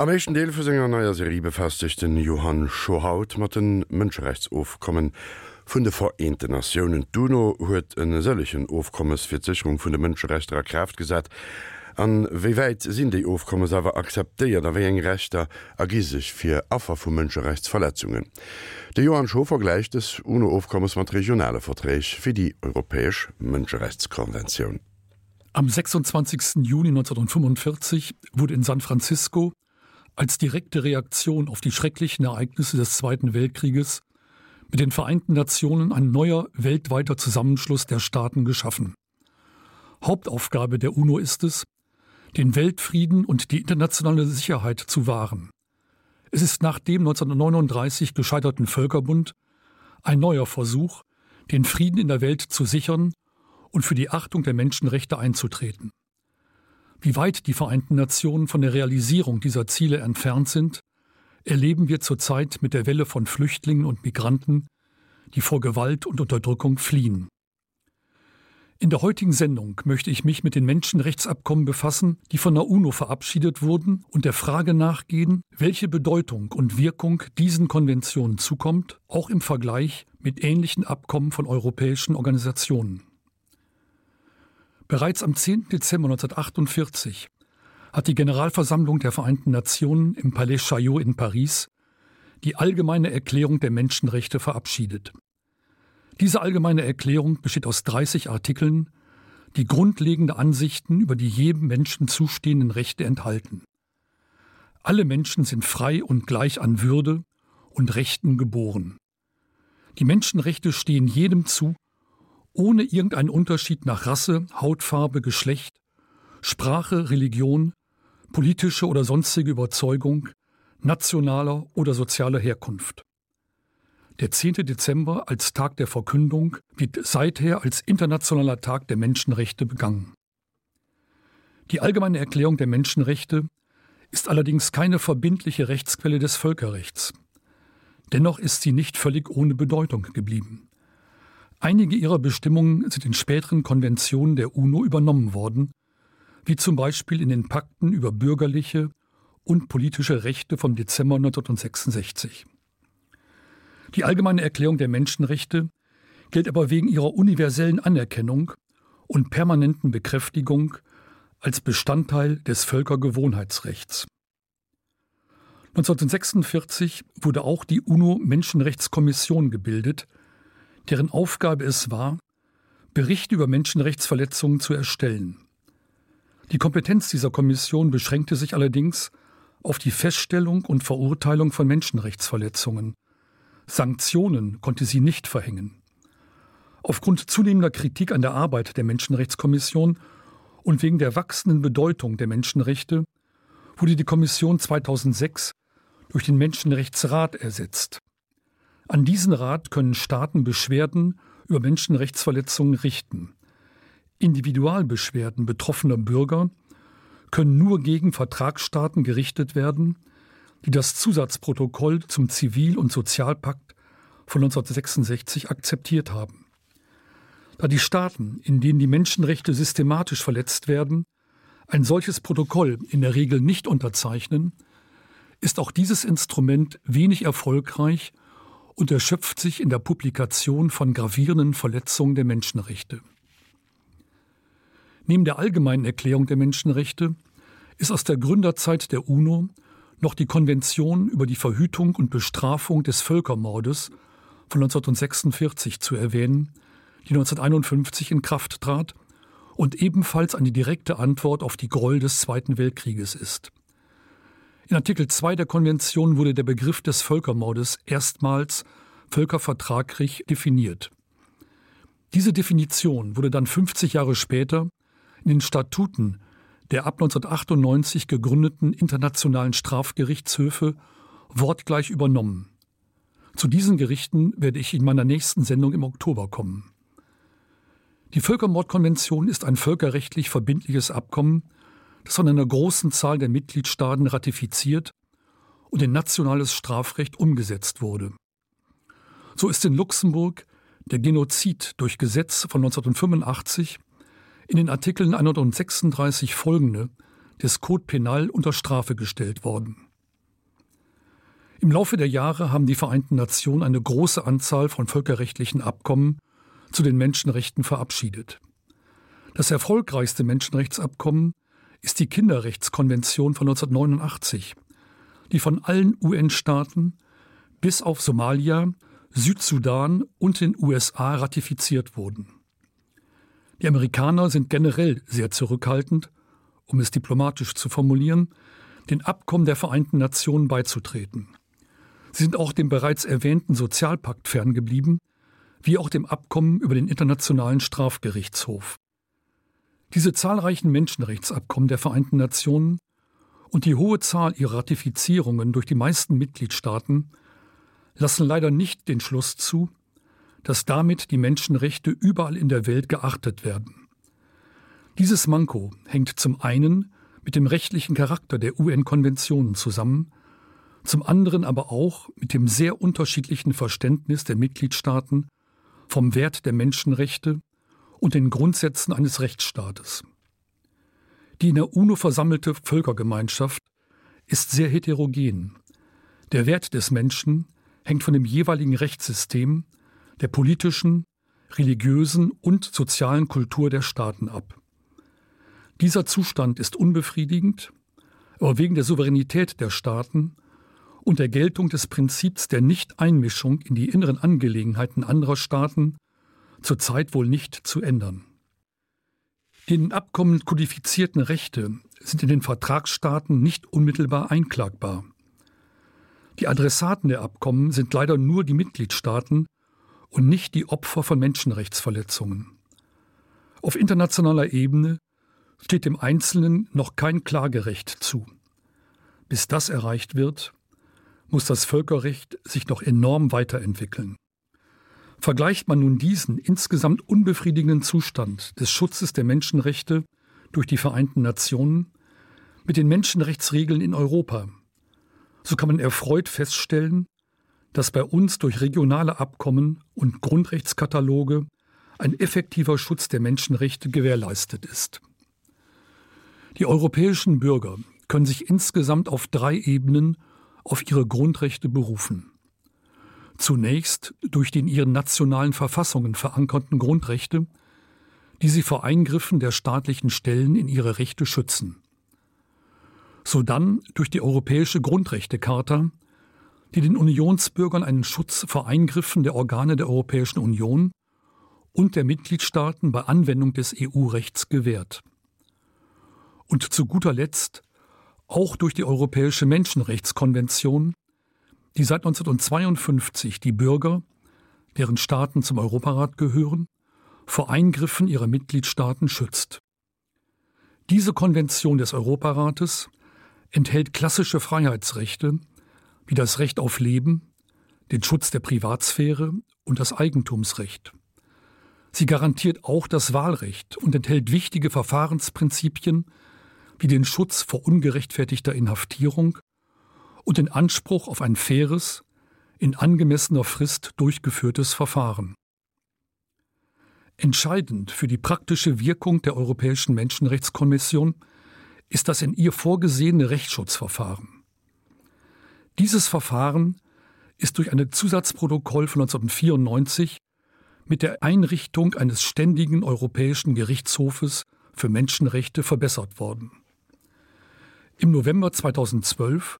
Am méchen Deel vu senger naier Serie befestigten Johann Schohaut mat den Mënscherechtsofkommen vun de Vereinte Nationioen Duno huet en sëllechen Ofkommes fir Sicherung vun de Mënscherechtrer Kräft gesät. An wéi wäit sinn déi Ofkomme sewer akzeteiert, aéi eng Rechter agisich fir Affer vu Mënscherechtsverletzungen. De Johann Scho vergleicht es UNO Ofkommes mat regionale Verträch fir die Europäesch Mënscherechtskonvention. Am 26. Juni 1945 wurde in San Francisco als direkte Reaktion auf die schrecklichen Ereignisse des Zweiten Weltkrieges mit den Vereinten Nationen ein neuer weltweiter Zusammenschluss der Staaten geschaffen. Hauptaufgabe der UNO ist es, den Weltfrieden und die internationale Sicherheit zu wahren. Es ist nach dem 1939 gescheiterten Völkerbund ein neuer Versuch, den Frieden in der Welt zu sichern und für die Achtung der Menschenrechte einzutreten. Wie weit die Vereinten Nationen von der Realisierung dieser Ziele entfernt sind, erleben wir zurzeit mit der Welle von Flüchtlingen und Migranten, die vor Gewalt und Unterdrückung fliehen. In der heutigen Sendung möchte ich mich mit den Menschenrechtsabkommen befassen, die von der UNO verabschiedet wurden und der Frage nachgehen, welche Bedeutung und Wirkung diesen Konventionen zukommt, auch im Vergleich mit ähnlichen Abkommen von europäischen Organisationen. Bereits am 10. Dezember 1948 hat die Generalversammlung der Vereinten Nationen im Palais Chaillot in Paris die allgemeine Erklärung der Menschenrechte verabschiedet. Diese allgemeine Erklärung besteht aus 30 Artikeln, die grundlegende Ansichten über die jedem Menschen zustehenden Rechte enthalten. Alle Menschen sind frei und gleich an Würde und Rechten geboren. Die Menschenrechte stehen jedem zu, ohne irgendeinen Unterschied nach Rasse, Hautfarbe, Geschlecht, Sprache, Religion, politische oder sonstige Überzeugung, nationaler oder sozialer Herkunft. Der 10. Dezember als Tag der Verkündung wird seither als internationaler Tag der Menschenrechte begangen. Die allgemeine Erklärung der Menschenrechte ist allerdings keine verbindliche Rechtsquelle des Völkerrechts. Dennoch ist sie nicht völlig ohne Bedeutung geblieben. Einige ihrer Bestimmungen sind in späteren Konventionen der UNO übernommen worden, wie zum Beispiel in den Pakten über bürgerliche und politische Rechte vom Dezember 1966. Die allgemeine Erklärung der Menschenrechte gilt aber wegen ihrer universellen Anerkennung und permanenten Bekräftigung als Bestandteil des Völkergewohnheitsrechts. 1946 wurde auch die UNO Menschenrechtskommission gebildet, deren Aufgabe es war, Berichte über Menschenrechtsverletzungen zu erstellen. Die Kompetenz dieser Kommission beschränkte sich allerdings auf die Feststellung und Verurteilung von Menschenrechtsverletzungen. Sanktionen konnte sie nicht verhängen. Aufgrund zunehmender Kritik an der Arbeit der Menschenrechtskommission und wegen der wachsenden Bedeutung der Menschenrechte wurde die Kommission 2006 durch den Menschenrechtsrat ersetzt. An diesen Rat können Staaten Beschwerden über Menschenrechtsverletzungen richten. Individualbeschwerden betroffener Bürger können nur gegen Vertragsstaaten gerichtet werden, die das Zusatzprotokoll zum Zivil- und Sozialpakt von 1966 akzeptiert haben. Da die Staaten, in denen die Menschenrechte systematisch verletzt werden, ein solches Protokoll in der Regel nicht unterzeichnen, ist auch dieses Instrument wenig erfolgreich und erschöpft sich in der Publikation von gravierenden Verletzungen der Menschenrechte. Neben der allgemeinen Erklärung der Menschenrechte ist aus der Gründerzeit der UNO noch die Konvention über die Verhütung und Bestrafung des Völkermordes von 1946 zu erwähnen, die 1951 in Kraft trat und ebenfalls eine direkte Antwort auf die Groll des Zweiten Weltkrieges ist. In Artikel 2 der Konvention wurde der Begriff des Völkermordes erstmals völkervertraglich definiert. Diese Definition wurde dann 50 Jahre später in den Statuten der ab 1998 gegründeten internationalen Strafgerichtshöfe wortgleich übernommen. Zu diesen Gerichten werde ich in meiner nächsten Sendung im Oktober kommen. Die Völkermordkonvention ist ein völkerrechtlich verbindliches Abkommen, das von einer großen Zahl der Mitgliedstaaten ratifiziert und in nationales Strafrecht umgesetzt wurde. So ist in Luxemburg der Genozid durch Gesetz von 1985 in den Artikeln 136 folgende des Code Penal unter Strafe gestellt worden. Im Laufe der Jahre haben die Vereinten Nationen eine große Anzahl von völkerrechtlichen Abkommen zu den Menschenrechten verabschiedet. Das erfolgreichste Menschenrechtsabkommen ist die Kinderrechtskonvention von 1989, die von allen UN-Staaten bis auf Somalia, Südsudan und den USA ratifiziert wurden. Die Amerikaner sind generell sehr zurückhaltend, um es diplomatisch zu formulieren, den Abkommen der Vereinten Nationen beizutreten. Sie sind auch dem bereits erwähnten Sozialpakt ferngeblieben, wie auch dem Abkommen über den Internationalen Strafgerichtshof. Diese zahlreichen Menschenrechtsabkommen der Vereinten Nationen und die hohe Zahl ihrer Ratifizierungen durch die meisten Mitgliedstaaten lassen leider nicht den Schluss zu, dass damit die Menschenrechte überall in der Welt geachtet werden. Dieses Manko hängt zum einen mit dem rechtlichen Charakter der UN-Konventionen zusammen, zum anderen aber auch mit dem sehr unterschiedlichen Verständnis der Mitgliedstaaten vom Wert der Menschenrechte und den Grundsätzen eines Rechtsstaates. Die in der UNO versammelte Völkergemeinschaft ist sehr heterogen. Der Wert des Menschen hängt von dem jeweiligen Rechtssystem, der politischen, religiösen und sozialen Kultur der Staaten ab. Dieser Zustand ist unbefriedigend, aber wegen der Souveränität der Staaten und der Geltung des Prinzips der Nichteinmischung in die inneren Angelegenheiten anderer Staaten zurzeit wohl nicht zu ändern. Die in Abkommen kodifizierten Rechte sind in den Vertragsstaaten nicht unmittelbar einklagbar. Die Adressaten der Abkommen sind leider nur die Mitgliedstaaten und nicht die Opfer von Menschenrechtsverletzungen. Auf internationaler Ebene steht dem Einzelnen noch kein Klagerecht zu. Bis das erreicht wird, muss das Völkerrecht sich noch enorm weiterentwickeln. Vergleicht man nun diesen insgesamt unbefriedigenden Zustand des Schutzes der Menschenrechte durch die Vereinten Nationen mit den Menschenrechtsregeln in Europa, so kann man erfreut feststellen, dass bei uns durch regionale Abkommen und Grundrechtskataloge ein effektiver Schutz der Menschenrechte gewährleistet ist. Die europäischen Bürger können sich insgesamt auf drei Ebenen auf ihre Grundrechte berufen. Zunächst durch die in ihren nationalen Verfassungen verankerten Grundrechte, die sie vor Eingriffen der staatlichen Stellen in ihre Rechte schützen. Sodann durch die Europäische Grundrechtecharta, die den Unionsbürgern einen Schutz vor Eingriffen der Organe der Europäischen Union und der Mitgliedstaaten bei Anwendung des EU-Rechts gewährt. Und zu guter Letzt auch durch die Europäische Menschenrechtskonvention, die seit 1952 die Bürger, deren Staaten zum Europarat gehören, vor Eingriffen ihrer Mitgliedstaaten schützt. Diese Konvention des Europarates enthält klassische Freiheitsrechte wie das Recht auf Leben, den Schutz der Privatsphäre und das Eigentumsrecht. Sie garantiert auch das Wahlrecht und enthält wichtige Verfahrensprinzipien wie den Schutz vor ungerechtfertigter Inhaftierung und den Anspruch auf ein faires, in angemessener Frist durchgeführtes Verfahren. Entscheidend für die praktische Wirkung der Europäischen Menschenrechtskommission ist das in ihr vorgesehene Rechtsschutzverfahren. Dieses Verfahren ist durch eine Zusatzprotokoll von 1994 mit der Einrichtung eines ständigen europäischen Gerichtshofes für Menschenrechte verbessert worden. Im November 2012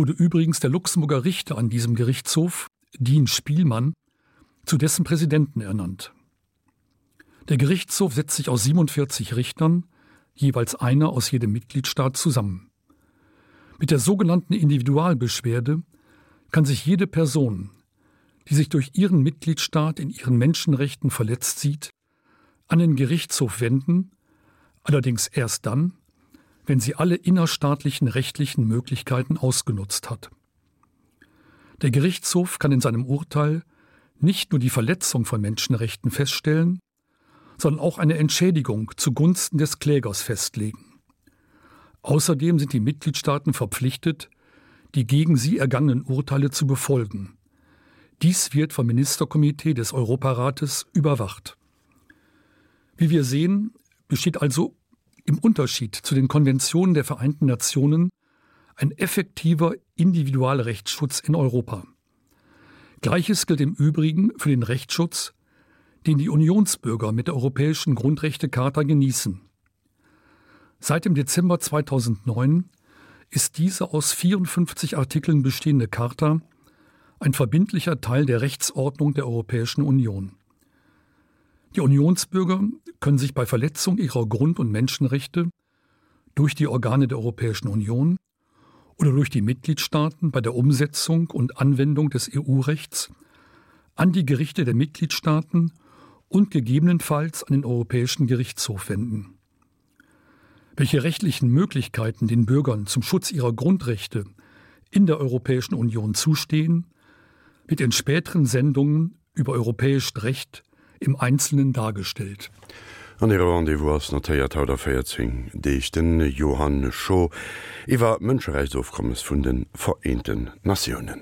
wurde übrigens der Luxemburger Richter an diesem Gerichtshof, Dean Spielmann, zu dessen Präsidenten ernannt. Der Gerichtshof setzt sich aus 47 Richtern, jeweils einer aus jedem Mitgliedstaat zusammen. Mit der sogenannten Individualbeschwerde kann sich jede Person, die sich durch ihren Mitgliedstaat in ihren Menschenrechten verletzt sieht, an den Gerichtshof wenden, allerdings erst dann, wenn sie alle innerstaatlichen rechtlichen Möglichkeiten ausgenutzt hat. Der Gerichtshof kann in seinem Urteil nicht nur die Verletzung von Menschenrechten feststellen, sondern auch eine Entschädigung zugunsten des Klägers festlegen. Außerdem sind die Mitgliedstaaten verpflichtet, die gegen sie ergangenen Urteile zu befolgen. Dies wird vom Ministerkomitee des Europarates überwacht. Wie wir sehen, besteht also im Unterschied zu den Konventionen der Vereinten Nationen ein effektiver Individualrechtsschutz in Europa. Gleiches gilt im Übrigen für den Rechtsschutz, den die Unionsbürger mit der Europäischen Grundrechtecharta genießen. Seit dem Dezember 2009 ist diese aus 54 Artikeln bestehende Charta ein verbindlicher Teil der Rechtsordnung der Europäischen Union. Die Unionsbürger können sich bei Verletzung ihrer Grund- und Menschenrechte durch die Organe der Europäischen Union oder durch die Mitgliedstaaten bei der Umsetzung und Anwendung des EU-Rechts an die Gerichte der Mitgliedstaaten und gegebenenfalls an den Europäischen Gerichtshof wenden. Welche rechtlichen Möglichkeiten den Bürgern zum Schutz ihrer Grundrechte in der Europäischen Union zustehen, wird in späteren Sendungen über europäisch Recht im Einzelnen dargestellt. An ihrer Rendevous notéiert haut der Feiertzing, déich den Johann Scho iwwer Mënschereichsaufkommes vun den Vereinten Nationen.